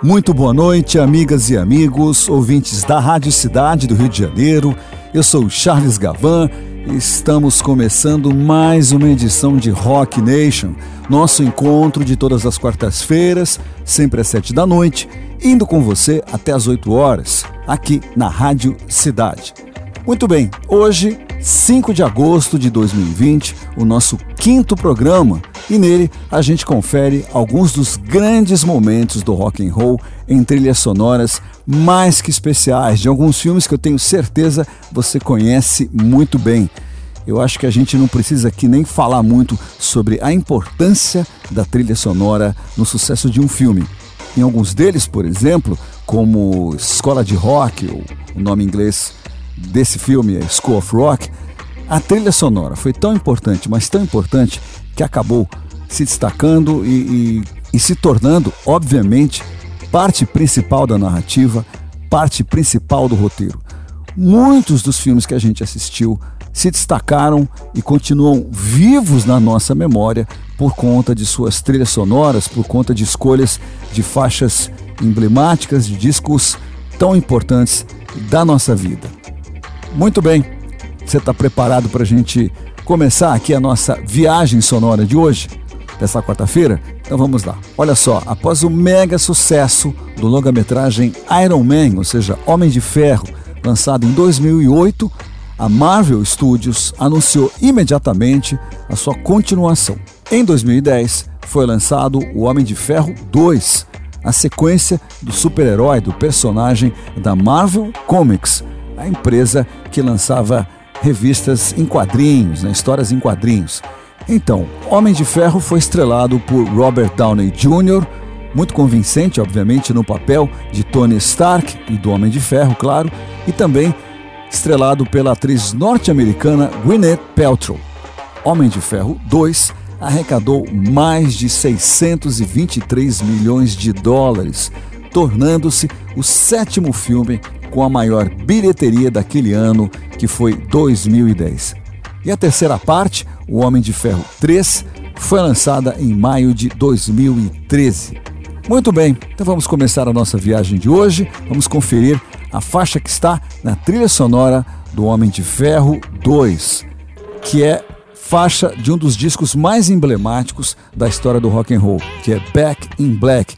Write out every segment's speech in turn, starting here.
Muito boa noite, amigas e amigos, ouvintes da Rádio Cidade do Rio de Janeiro. Eu sou Charles Gavan e estamos começando mais uma edição de Rock Nation, nosso encontro de todas as quartas-feiras, sempre às sete da noite, indo com você até às oito horas, aqui na Rádio Cidade. Muito bem, hoje, 5 de agosto de 2020, o nosso quinto programa e nele a gente confere alguns dos grandes momentos do rock and roll em trilhas sonoras mais que especiais de alguns filmes que eu tenho certeza você conhece muito bem. Eu acho que a gente não precisa aqui nem falar muito sobre a importância da trilha sonora no sucesso de um filme. Em alguns deles, por exemplo, como Escola de Rock, ou o nome em inglês desse filme School of Rock, a trilha sonora foi tão importante, mas tão importante, que acabou se destacando e, e, e se tornando, obviamente, parte principal da narrativa, parte principal do roteiro. Muitos dos filmes que a gente assistiu se destacaram e continuam vivos na nossa memória por conta de suas trilhas sonoras, por conta de escolhas de faixas emblemáticas, de discos tão importantes da nossa vida. Muito bem, você está preparado para a gente começar aqui a nossa viagem sonora de hoje, dessa quarta-feira? Então vamos lá. Olha só, após o mega sucesso do longa-metragem Iron Man, ou seja, Homem de Ferro, lançado em 2008, a Marvel Studios anunciou imediatamente a sua continuação. Em 2010, foi lançado O Homem de Ferro 2, a sequência do super-herói do personagem da Marvel Comics, a empresa que lançava revistas em quadrinhos, né, histórias em quadrinhos. Então, Homem de Ferro foi estrelado por Robert Downey Jr., muito convincente, obviamente, no papel de Tony Stark e do Homem de Ferro, claro, e também estrelado pela atriz norte-americana Gwyneth Paltrow. Homem de Ferro 2 arrecadou mais de 623 milhões de dólares, tornando-se o sétimo filme com a maior bilheteria daquele ano, que foi 2010. E a terceira parte, O Homem de Ferro 3, foi lançada em maio de 2013. Muito bem, então vamos começar a nossa viagem de hoje. Vamos conferir a faixa que está na trilha sonora do Homem de Ferro 2, que é faixa de um dos discos mais emblemáticos da história do rock and roll, que é Back in Black,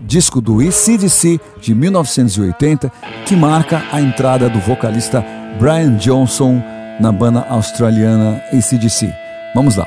disco do ECDC de 1980, que marca a entrada do vocalista Brian Johnson na banda australiana ACDC. Vamos lá.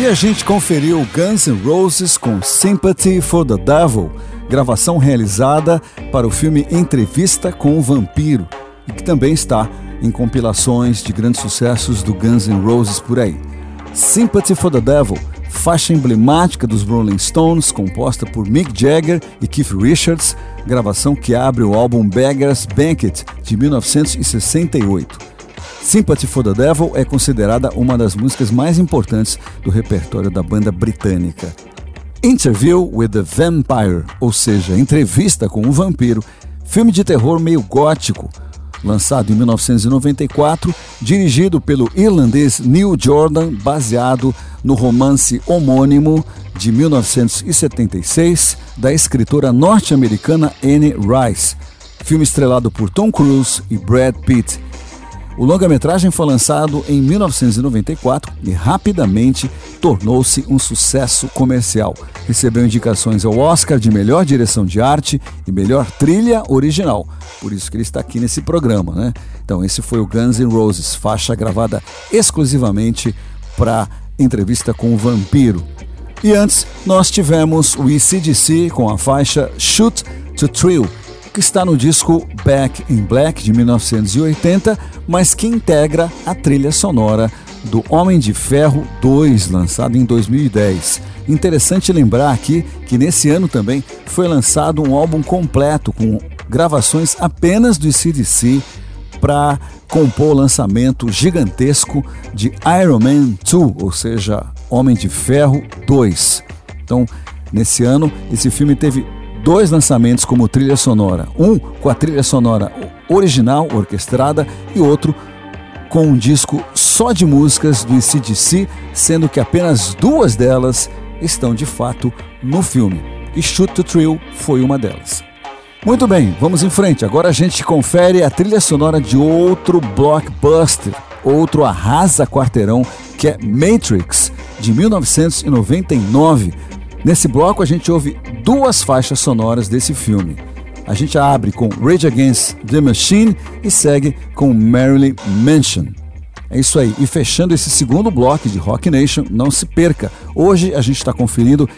E a gente conferiu Guns N' Roses com Sympathy for the Devil, gravação realizada para o filme Entrevista com o Vampiro, e que também está em compilações de grandes sucessos do Guns N' Roses por aí. Sympathy for the Devil, faixa emblemática dos Rolling Stones, composta por Mick Jagger e Keith Richards, gravação que abre o álbum Beggar's Banquet de 1968. Sympathy for the Devil é considerada uma das músicas mais importantes do repertório da banda britânica. Interview with the Vampire, ou seja, entrevista com o vampiro, filme de terror meio gótico, lançado em 1994, dirigido pelo irlandês Neil Jordan, baseado no romance homônimo de 1976 da escritora norte-americana Anne Rice. Filme estrelado por Tom Cruise e Brad Pitt o longa-metragem foi lançado em 1994 e rapidamente tornou-se um sucesso comercial. Recebeu indicações ao Oscar de melhor direção de arte e melhor trilha original. Por isso que ele está aqui nesse programa, né? Então, esse foi o Guns N' Roses, faixa gravada exclusivamente para entrevista com o vampiro. E antes, nós tivemos o ECDC com a faixa Shoot to Thrill que está no disco Back in Black de 1980, mas que integra a trilha sonora do Homem de Ferro 2, lançado em 2010. Interessante lembrar aqui que nesse ano também foi lançado um álbum completo com gravações apenas do CDC para compor o lançamento gigantesco de Iron Man 2, ou seja, Homem de Ferro 2. Então, nesse ano, esse filme teve dois lançamentos como trilha sonora. Um com a trilha sonora original, orquestrada, e outro com um disco só de músicas do ICDC, sendo que apenas duas delas estão de fato no filme. E Shoot to Thrill foi uma delas. Muito bem, vamos em frente. Agora a gente confere a trilha sonora de outro blockbuster, outro arrasa quarteirão, que é Matrix, de 1999 Nesse bloco a gente ouve duas faixas sonoras desse filme. A gente abre com Rage Against the Machine e segue com Marilyn Manson. É isso aí. E fechando esse segundo bloco de Rock Nation, não se perca. Hoje a gente está conferindo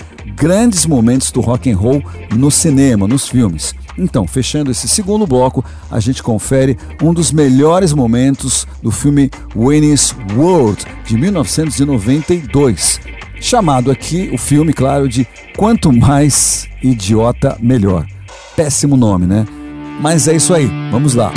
grandes momentos do rock and roll no cinema, nos filmes. Então, fechando esse segundo bloco, a gente confere um dos melhores momentos do filme Wayne's World de 1992 chamado aqui o filme, claro, de Quanto Mais Idiota Melhor. Péssimo nome, né? Mas é isso aí, vamos lá.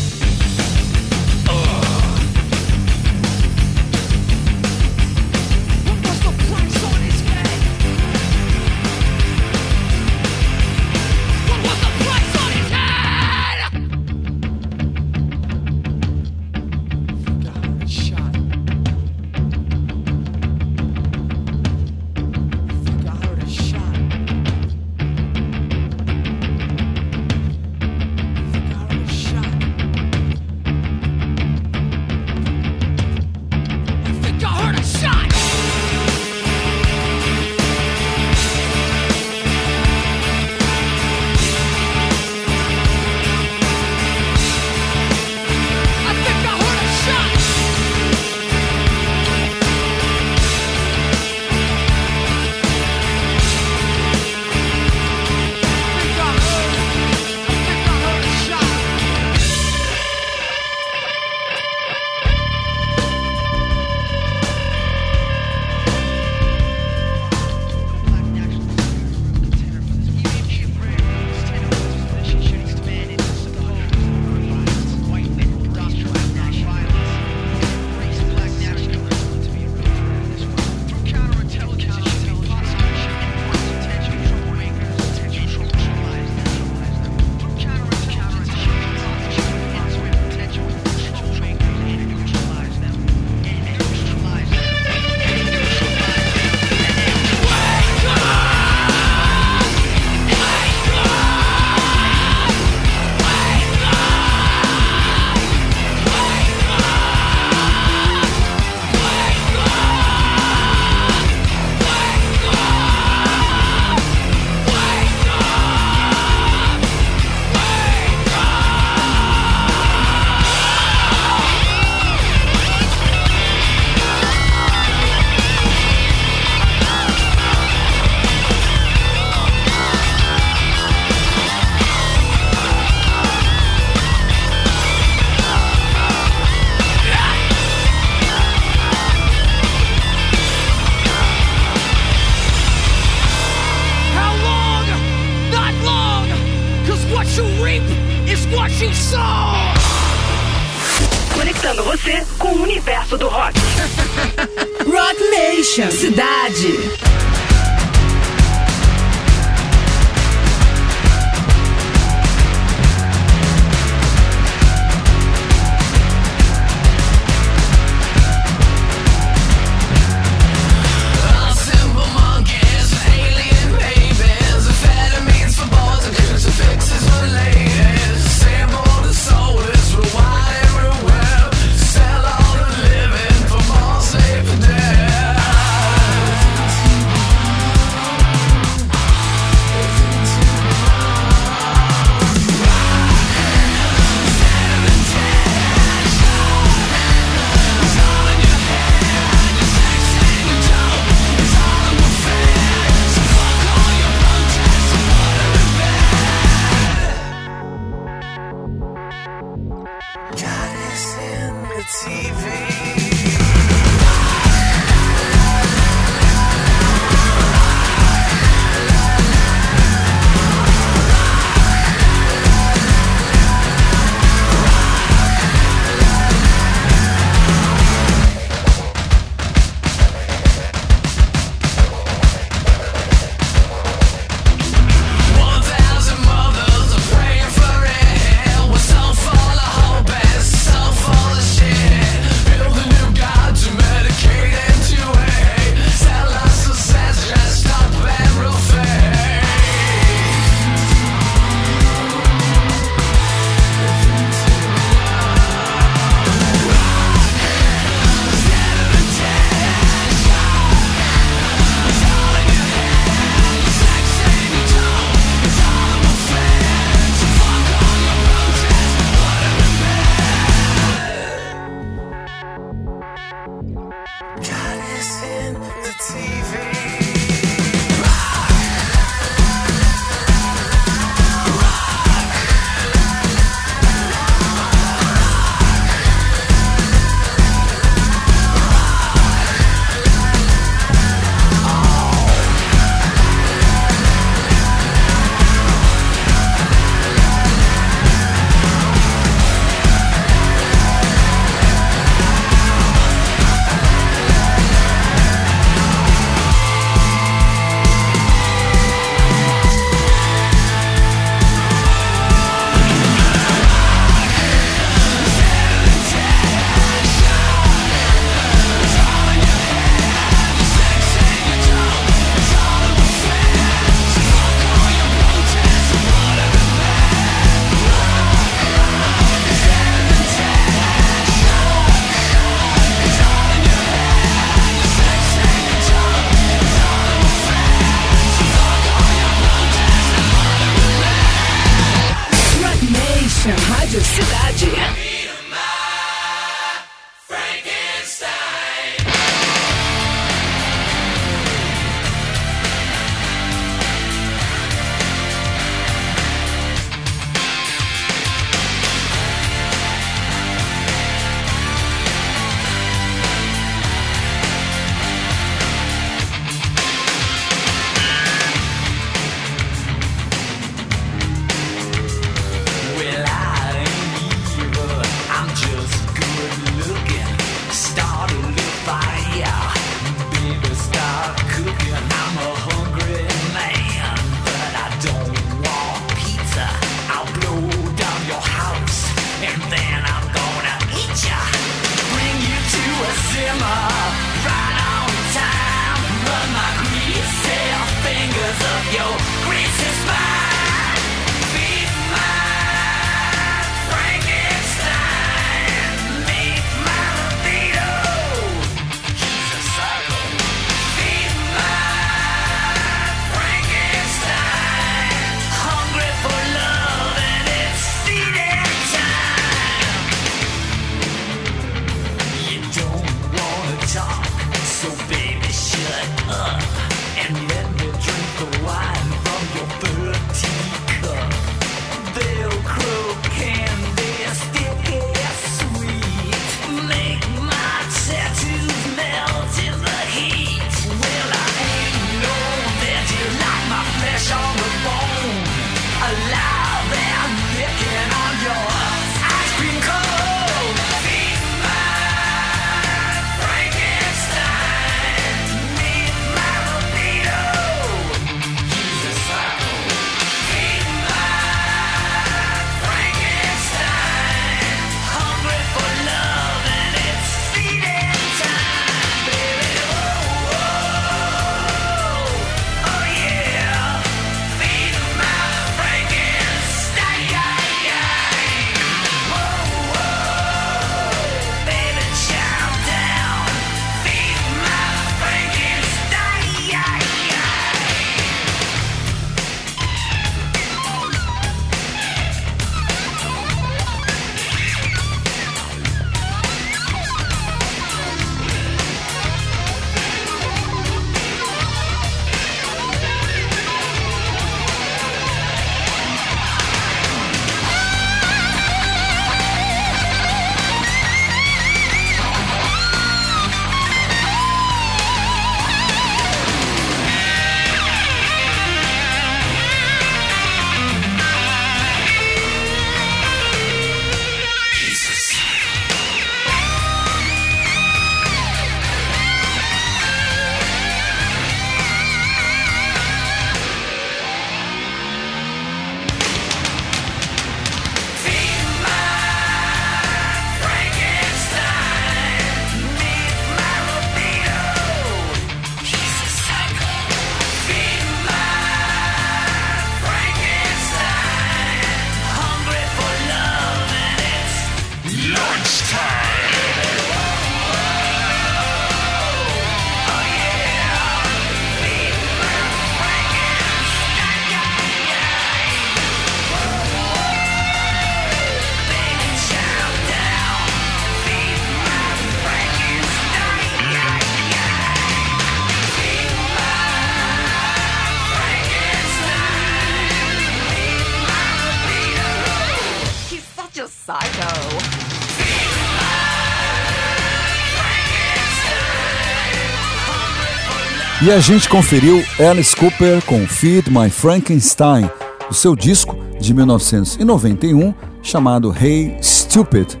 E a gente conferiu Alice Cooper com Feed My Frankenstein, o seu disco de 1991 chamado Hey Stupid.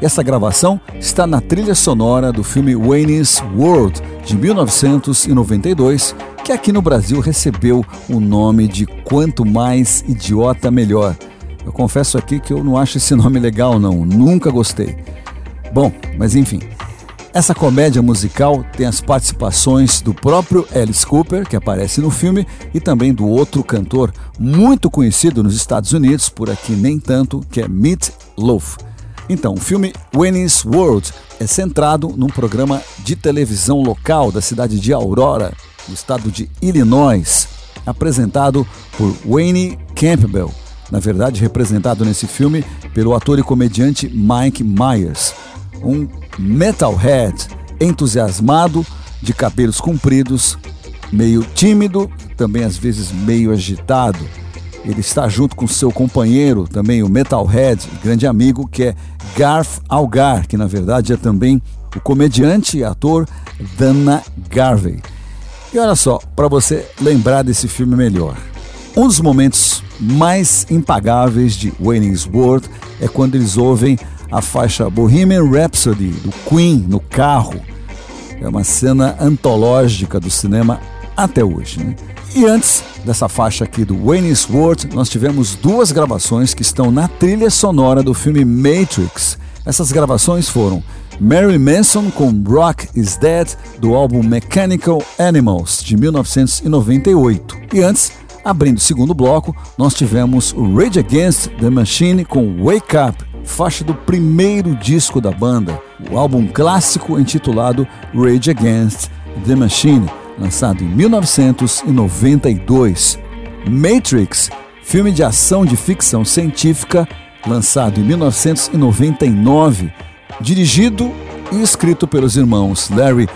Essa gravação está na trilha sonora do filme Wayne's World de 1992, que aqui no Brasil recebeu o nome de Quanto Mais Idiota Melhor. Eu confesso aqui que eu não acho esse nome legal, não, nunca gostei. Bom, mas enfim. Essa comédia musical tem as participações do próprio Alice Cooper, que aparece no filme, e também do outro cantor muito conhecido nos Estados Unidos, por aqui nem tanto, que é Meat Loaf. Então, o filme Wayne's World é centrado num programa de televisão local da cidade de Aurora, no estado de Illinois, apresentado por Wayne Campbell, na verdade representado nesse filme pelo ator e comediante Mike Myers, um metalhead entusiasmado, de cabelos compridos, meio tímido, também às vezes meio agitado. Ele está junto com seu companheiro, também o metalhead, grande amigo, que é Garth Algar, que na verdade é também o comediante e ator Dana Garvey. E olha só, para você lembrar desse filme melhor. Um dos momentos mais impagáveis de Wayne's World é quando eles ouvem a faixa Bohemian Rhapsody do Queen no carro. É uma cena antológica do cinema até hoje. Né? E antes dessa faixa aqui do Wayne's World, nós tivemos duas gravações que estão na trilha sonora do filme Matrix. Essas gravações foram Marilyn Manson com Rock is Dead, do álbum Mechanical Animals, de 1998. E antes, abrindo o segundo bloco, nós tivemos Rage Against the Machine com Wake Up, faixa do primeiro disco da banda, o álbum clássico intitulado Rage Against the Machine, lançado em 1992. Matrix, filme de ação de ficção científica, lançado em 1999, dirigido e escrito pelos irmãos Larry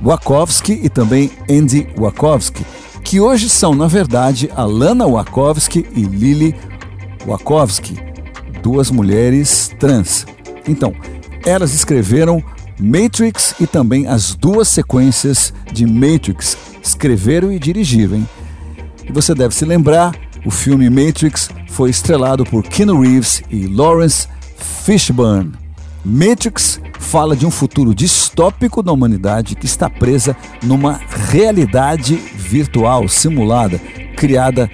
Wachowski e também Andy Wachowski, que hoje são, na verdade, Alana Wachowski e Lily Wachowski, duas mulheres trans. Então, elas escreveram Matrix e também as duas sequências de Matrix. Escreveram e dirigiram, hein? E você deve se lembrar, o filme Matrix foi estrelado por Keanu Reeves e Lawrence Fishburne. Matrix fala de um futuro distópico da humanidade que está presa numa realidade virtual simulada, criada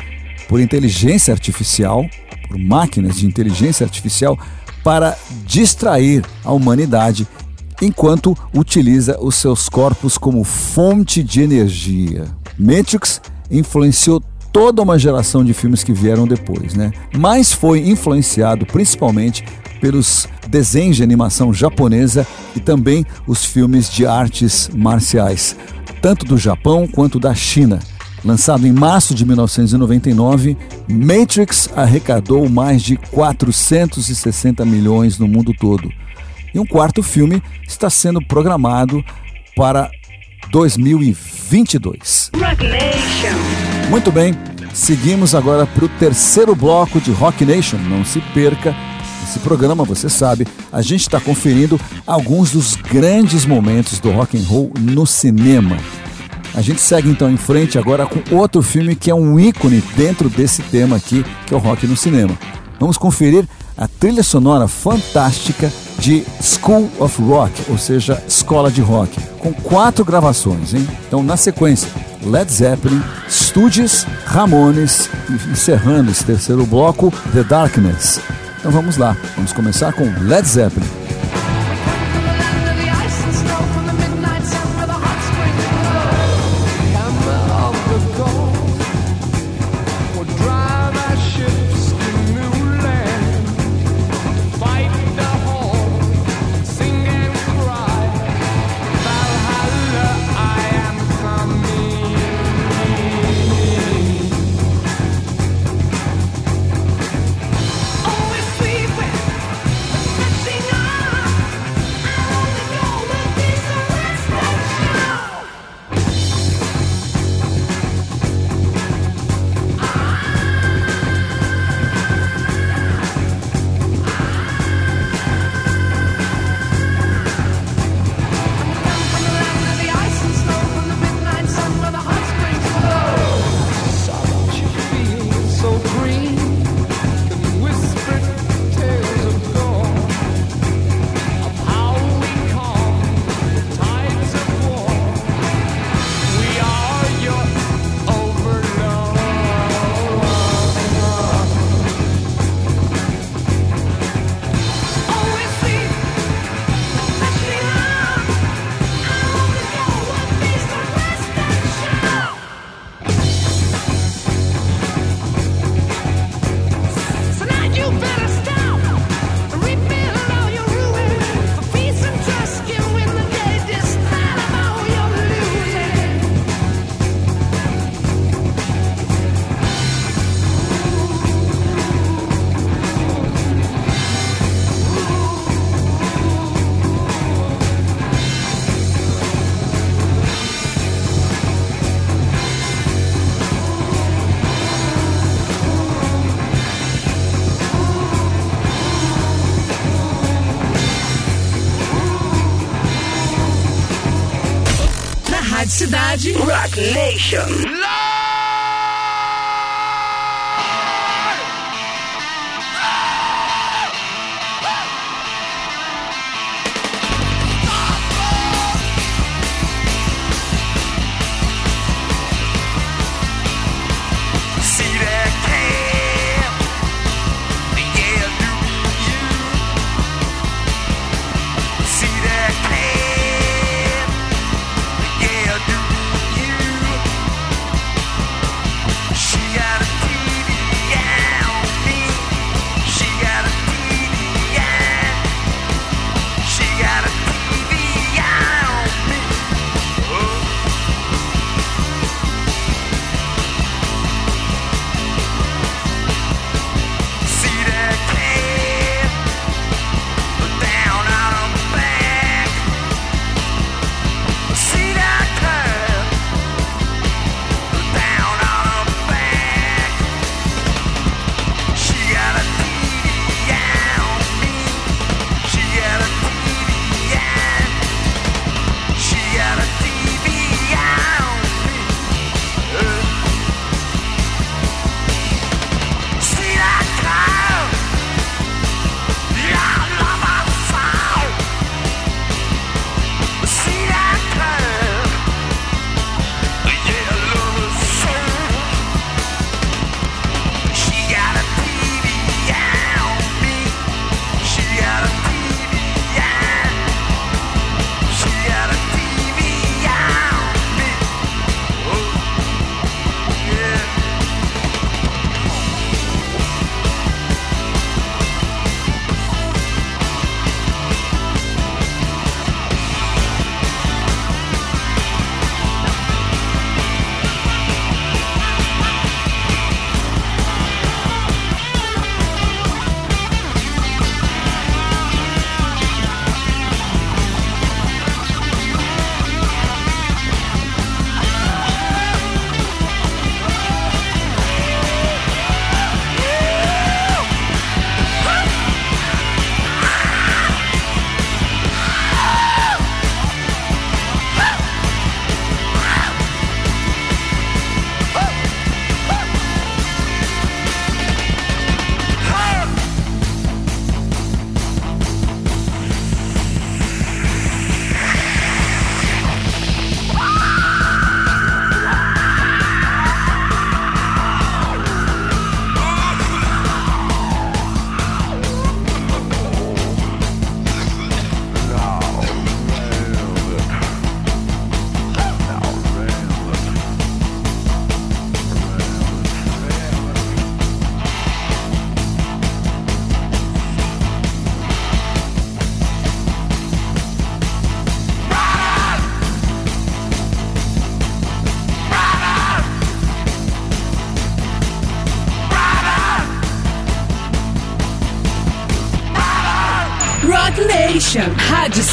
por inteligência artificial, por máquinas de inteligência artificial, para distrair a humanidade enquanto utiliza os seus corpos como fonte de energia. Matrix influenciou toda uma geração de filmes que vieram depois, né? Mas foi influenciado principalmente pelos desenhos de animação japonesa e também os filmes de artes marciais, tanto do Japão quanto da China. Lançado em março de 1999, Matrix arrecadou mais de 460 milhões no mundo todo. E um quarto filme está sendo programado para 2022. Rock Nation. Muito bem, seguimos agora para o terceiro bloco de Rock Nation. Não se perca. Esse programa, você sabe, a gente está conferindo alguns dos grandes momentos do rock and roll no cinema. A gente segue então em frente agora com outro filme que é um ícone dentro desse tema aqui, que é o rock no cinema. Vamos conferir a trilha sonora fantástica de School of Rock, ou seja, Escola de Rock, com quatro gravações, hein? Então, na sequência, Led Zeppelin, Stooges, Ramones encerrando esse terceiro bloco, The Darkness. Então vamos lá, vamos começar com Led Zeppelin. Rock Nation.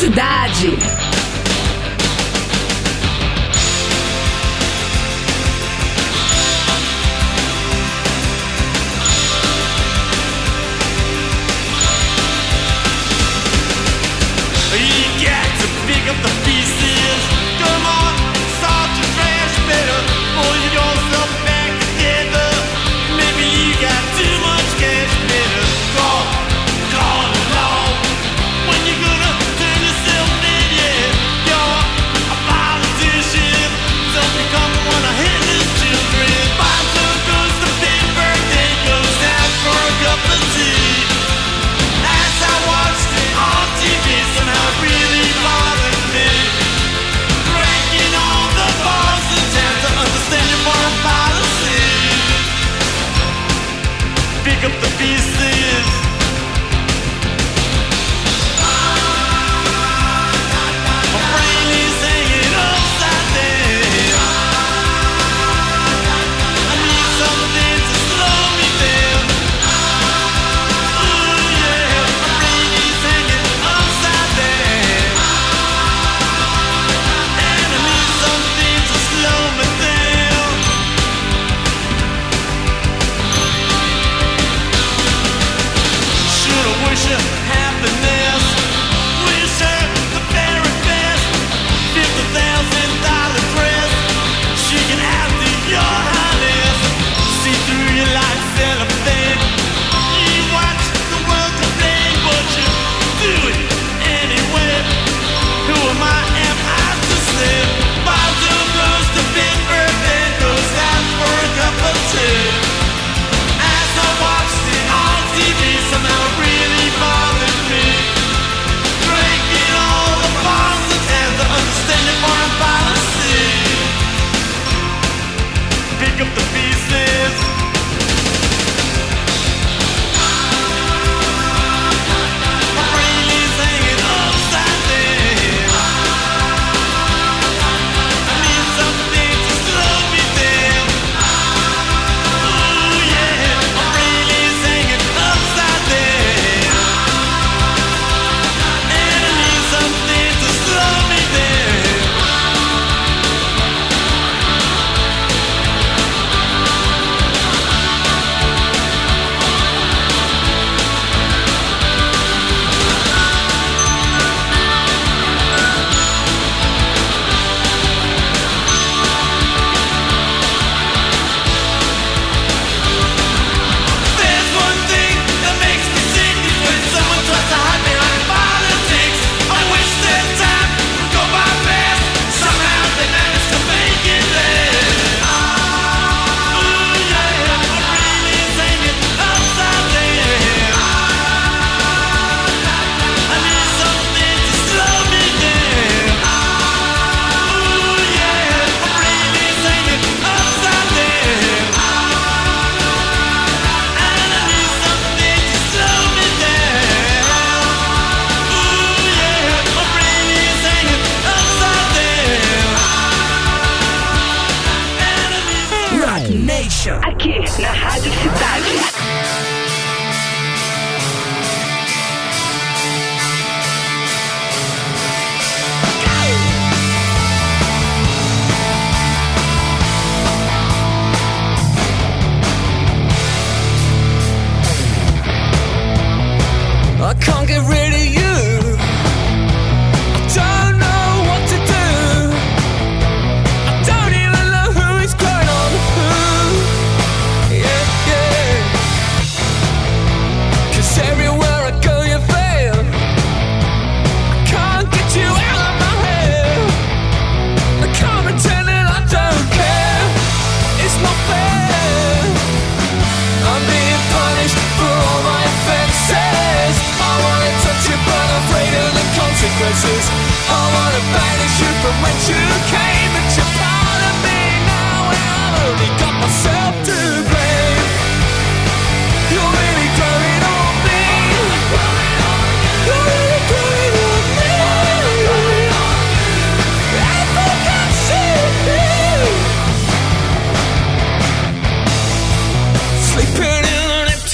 Cidade.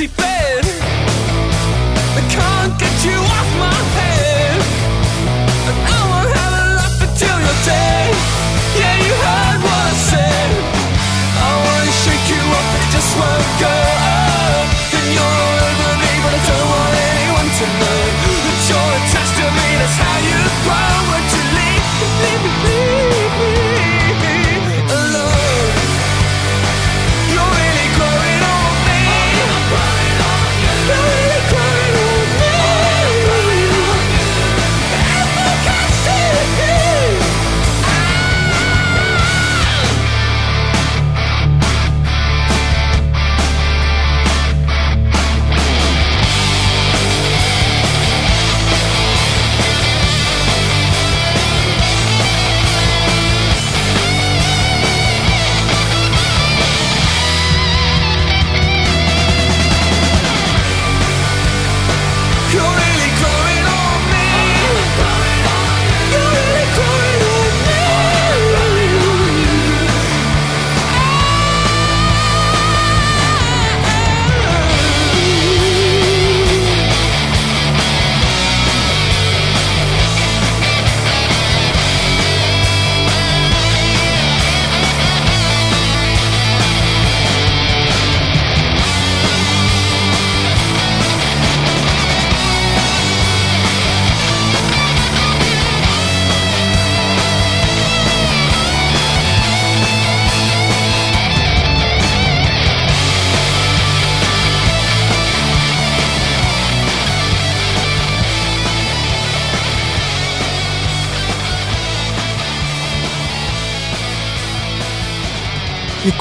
In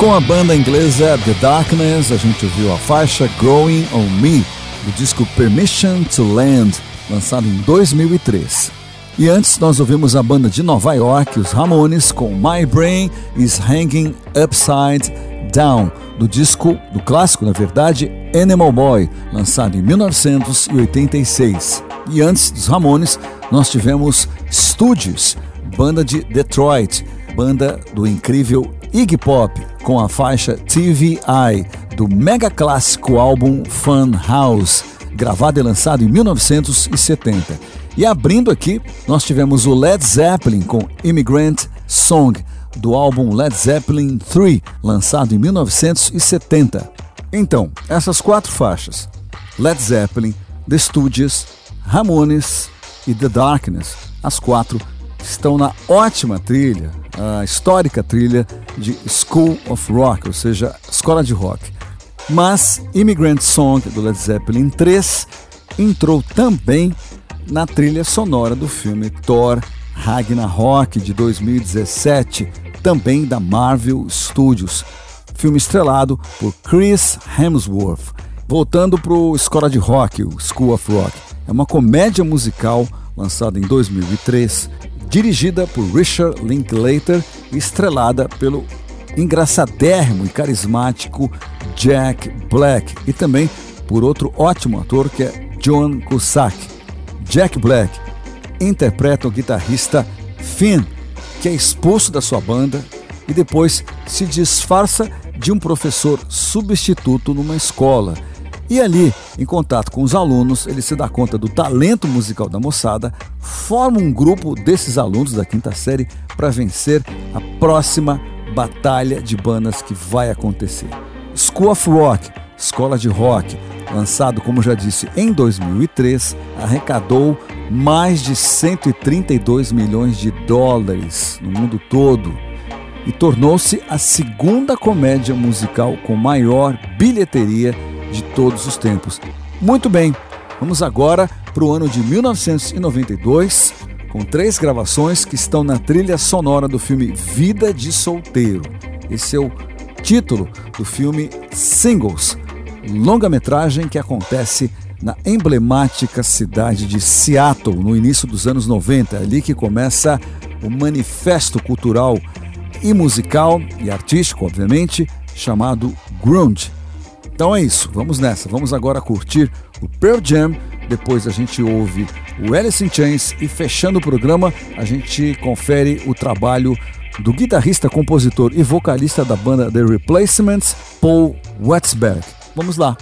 com a banda inglesa The Darkness, a gente ouviu a faixa Growing on Me, do disco Permission to Land, lançado em 2003. E antes nós ouvimos a banda de Nova York, os Ramones, com My Brain is Hanging Upside Down, do disco, do clássico na verdade, Animal Boy, lançado em 1986. E antes dos Ramones, nós tivemos Studios, banda de Detroit, banda do incrível Iggy Pop, com a faixa TVI, do mega clássico álbum Fun House, gravado e lançado em 1970. E abrindo aqui, nós tivemos o Led Zeppelin com Immigrant Song, do álbum Led Zeppelin 3, lançado em 1970. Então, essas quatro faixas, Led Zeppelin, The Stooges, Ramones e The Darkness, as quatro estão na ótima trilha, a histórica trilha de School of Rock, ou seja, escola de rock. Mas Immigrant Song do Led Zeppelin 3 entrou também na trilha sonora do filme Thor Ragnarok de 2017, também da Marvel Studios, filme estrelado por Chris Hemsworth. Voltando para o Escola de Rock, o School of Rock, é uma comédia musical lançada em 2003, dirigida por Richard Linklater e estrelada pelo engraçadérrimo e carismático Jack Black e também por outro ótimo ator que é John Cusack. Jack Black interpreta o guitarrista Finn, que é expulso da sua banda e depois se disfarça de um professor substituto numa escola. E ali, em contato com os alunos, ele se dá conta do talento musical da moçada, forma um grupo desses alunos da quinta série para vencer a próxima batalha de bandas que vai acontecer. School of Rock, Escola de Rock, lançado, como já disse, em 2003, arrecadou mais de 132 milhões de dólares no mundo todo e tornou-se a segunda comédia musical com maior bilheteria de todos os tempos. Muito bem, vamos agora para o ano de 1992, com três gravações que estão na trilha sonora do filme Vida de Solteiro. Esse é o título do filme Singles, longa-metragem que acontece na emblemática cidade de Seattle, no início dos anos 90, é ali que começa o manifesto cultural e musical e artístico, obviamente, chamado Grunge. Então é isso, vamos nessa. Vamos agora curtir o Pearl Jam, depois a gente ouve o Alice in Chains e fechando o programa a gente confere o trabalho do guitarrista, compositor e vocalista da banda The Replacements, Paul Wetzberg. Vamos lá.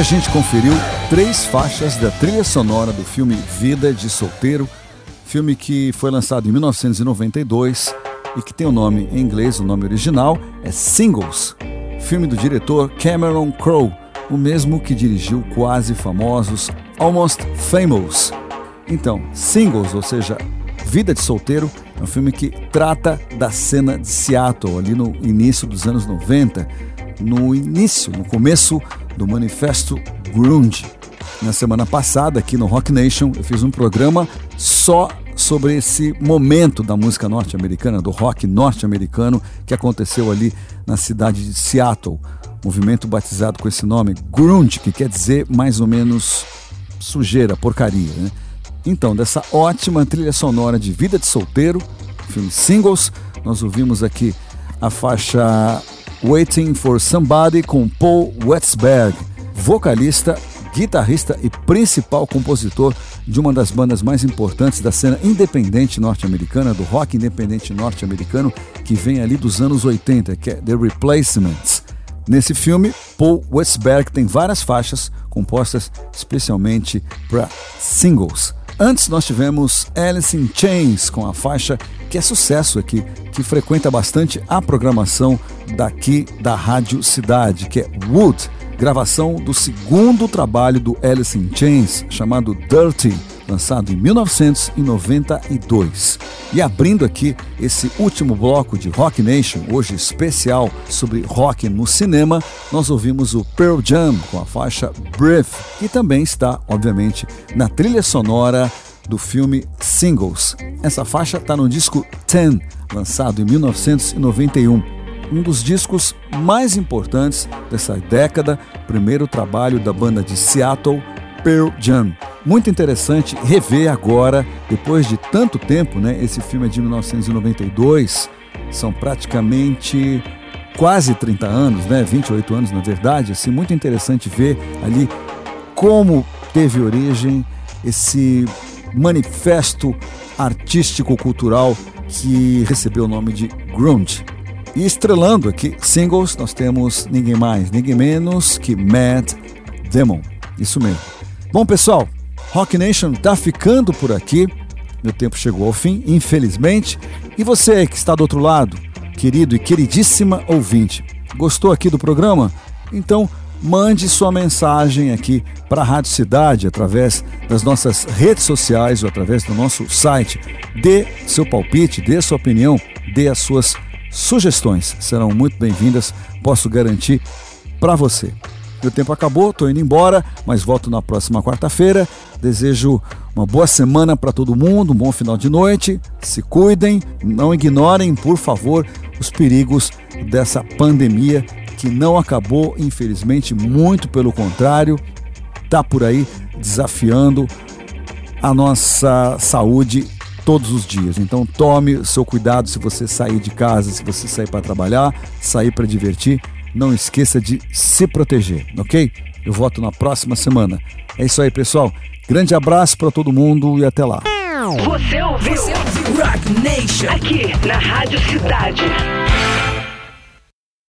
A gente conferiu três faixas da trilha sonora do filme Vida de Solteiro, filme que foi lançado em 1992 e que tem o nome em inglês, o nome original é Singles, filme do diretor Cameron Crowe, o mesmo que dirigiu quase famosos Almost Famous. Então, Singles, ou seja, Vida de Solteiro, é um filme que trata da cena de Seattle, ali no início dos anos 90, no início, no começo do manifesto Grunge. Na semana passada, aqui no Rock Nation, eu fiz um programa só sobre esse momento da música norte-americana, do rock norte-americano, que aconteceu ali na cidade de Seattle. Movimento batizado com esse nome, Grunge, que quer dizer mais ou menos sujeira, porcaria, né? Então, dessa ótima trilha sonora de Vida de Solteiro, filme Singles, nós ouvimos aqui a faixa Waiting for Somebody com Paul Wetzberg, vocalista, guitarrista e principal compositor de uma das bandas mais importantes da cena independente norte-americana, do rock independente norte-americano, que vem ali dos anos 80, que é The Replacements. Nesse filme, Paul Westberg tem várias faixas compostas especialmente para singles. Antes nós tivemos Alice in Chains com a faixa que é sucesso aqui, que frequenta bastante a programação daqui da Rádio Cidade, que é Wood, gravação do segundo trabalho do Alice in Chains, chamado Dirty, lançado em 1992. E abrindo aqui esse último bloco de Rock Nation, hoje especial sobre rock no cinema, nós ouvimos o Pearl Jam com a faixa Breath, que também está, obviamente, na trilha sonora do filme Singles. Essa faixa está no disco Ten, lançado em 1991 um dos discos mais importantes dessa década, primeiro trabalho da banda de Seattle, Pearl Jam. Muito interessante rever agora, depois de tanto tempo, né? Esse filme é de 1992, são praticamente quase 30 anos, né? 28 anos na verdade, assim, muito interessante ver ali como teve origem esse manifesto artístico-cultural que recebeu o nome de grunge. E estrelando aqui singles, nós temos ninguém mais, ninguém menos que Mad Demon. Isso mesmo. Bom, pessoal, Rock Nation tá ficando por aqui. Meu tempo chegou ao fim, infelizmente. E você que está do outro lado, querido e queridíssima ouvinte, gostou aqui do programa? Então, mande sua mensagem aqui para a Rádio Cidade através das nossas redes sociais ou através do nosso site. Dê seu palpite, dê sua opinião, dê as suas sugestões. Serão muito bem-vindas, posso garantir para você. Meu tempo acabou, estou indo embora, mas volto na próxima quarta-feira. Desejo uma boa semana para todo mundo, um bom final de noite. Se cuidem, não ignorem, por favor, os perigos dessa pandemia que não acabou, infelizmente, muito pelo contrário, está por aí desafiando a nossa saúde todos os dias. Então tome o seu cuidado se você sair de casa, se você sair para trabalhar, sair para divertir, não esqueça de se proteger, ok? Eu volto na próxima semana. É isso aí, pessoal. Grande abraço para todo mundo e até lá. Você ouviu? Você ouviu Rock Nation. Aqui na Rádio Cidade.